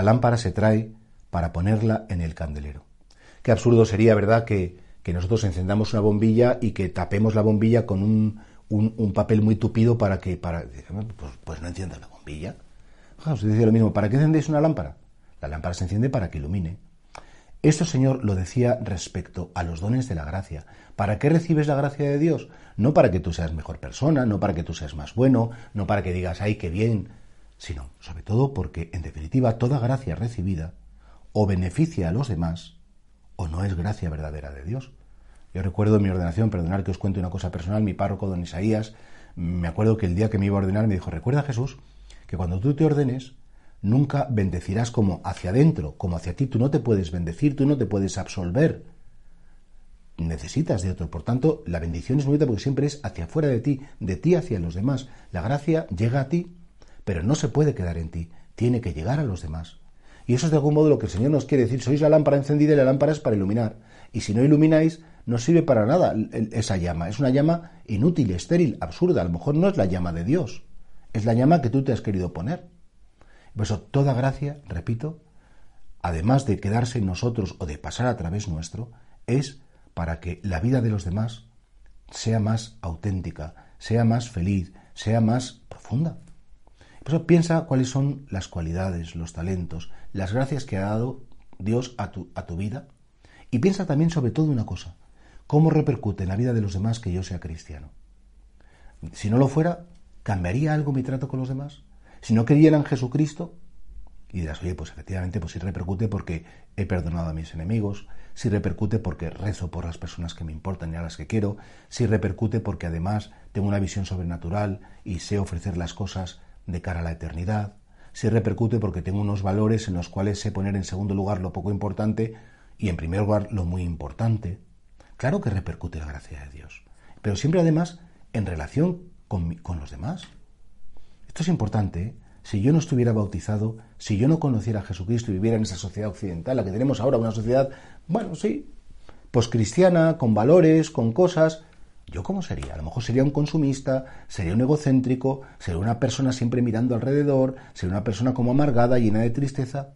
La lámpara se trae para ponerla en el candelero. Qué absurdo sería, ¿verdad?, que, nosotros encendamos una bombilla y que tapemos la bombilla con un, papel muy tupido para que... Para, pues, pues no encienda la bombilla. Os decía lo mismo, ¿para qué encendéis una lámpara? La lámpara se enciende para que ilumine. Esto, Señor, lo decía respecto a los dones de la gracia. ¿Para qué recibes la gracia de Dios? No para que tú seas mejor persona, no para que tú seas más bueno, no para que digas, ay, qué bien, sino sobre todo porque, en definitiva, toda gracia recibida o beneficia a los demás o no es gracia verdadera de Dios. Yo recuerdo mi ordenación, perdonar que os cuente una cosa personal, mi párroco, don Isaías, me acuerdo que el día que me iba a ordenar me dijo, recuerda Jesús, que cuando tú te ordenes, nunca bendecirás como hacia adentro, como hacia ti, tú no te puedes bendecir, tú no te puedes absolver, necesitas de otro. Por tanto, la bendición es bonita porque siempre es hacia afuera de ti, de ti hacia los demás. La gracia llega a ti pero no se puede quedar en ti, tiene que llegar a los demás. Y eso es de algún modo lo que el Señor nos quiere decir. Sois la lámpara encendida y la lámpara es para iluminar. Y si no ilumináis, no sirve para nada esa llama. Es una llama inútil, estéril, absurda. A lo mejor no es la llama de Dios. Es la llama que tú te has querido poner. Por eso, toda gracia, repito, además de quedarse en nosotros o de pasar a través nuestro, es para que la vida de los demás sea más auténtica, sea más feliz, sea más profunda. Por eso piensa cuáles son las cualidades, los talentos, las gracias que ha dado Dios a tu, a tu vida. Y piensa también sobre todo una cosa, cómo repercute en la vida de los demás que yo sea cristiano. Si no lo fuera, ¿cambiaría algo mi trato con los demás? Si no creyeran en Jesucristo, y dirás, oye, pues efectivamente, pues sí repercute porque he perdonado a mis enemigos, si repercute porque rezo por las personas que me importan y a las que quiero, si repercute porque además tengo una visión sobrenatural y sé ofrecer las cosas de cara a la eternidad, si repercute porque tengo unos valores en los cuales sé poner en segundo lugar lo poco importante y en primer lugar lo muy importante. Claro que repercute la gracia de Dios, pero siempre además en relación con, con los demás. Esto es importante. ¿eh? Si yo no estuviera bautizado, si yo no conociera a Jesucristo y viviera en esa sociedad occidental, la que tenemos ahora, una sociedad, bueno, sí, pues cristiana, con valores, con cosas, ¿Yo cómo sería? A lo mejor sería un consumista, sería un egocéntrico, sería una persona siempre mirando alrededor, sería una persona como amargada, llena de tristeza.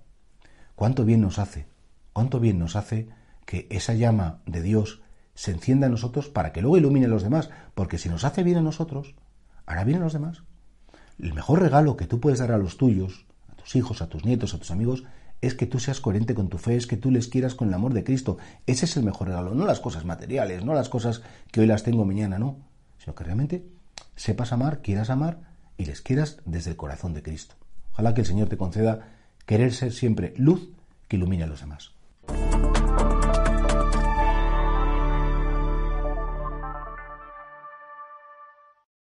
¿Cuánto bien nos hace? ¿Cuánto bien nos hace que esa llama de Dios se encienda en nosotros para que luego ilumine a los demás? Porque si nos hace bien a nosotros, hará bien a los demás. El mejor regalo que tú puedes dar a los tuyos, a tus hijos, a tus nietos, a tus amigos, es que tú seas coherente con tu fe, es que tú les quieras con el amor de Cristo. Ese es el mejor regalo, no las cosas materiales, no las cosas que hoy las tengo mañana, no, sino que realmente sepas amar, quieras amar y les quieras desde el corazón de Cristo. Ojalá que el Señor te conceda querer ser siempre luz que ilumine a los demás.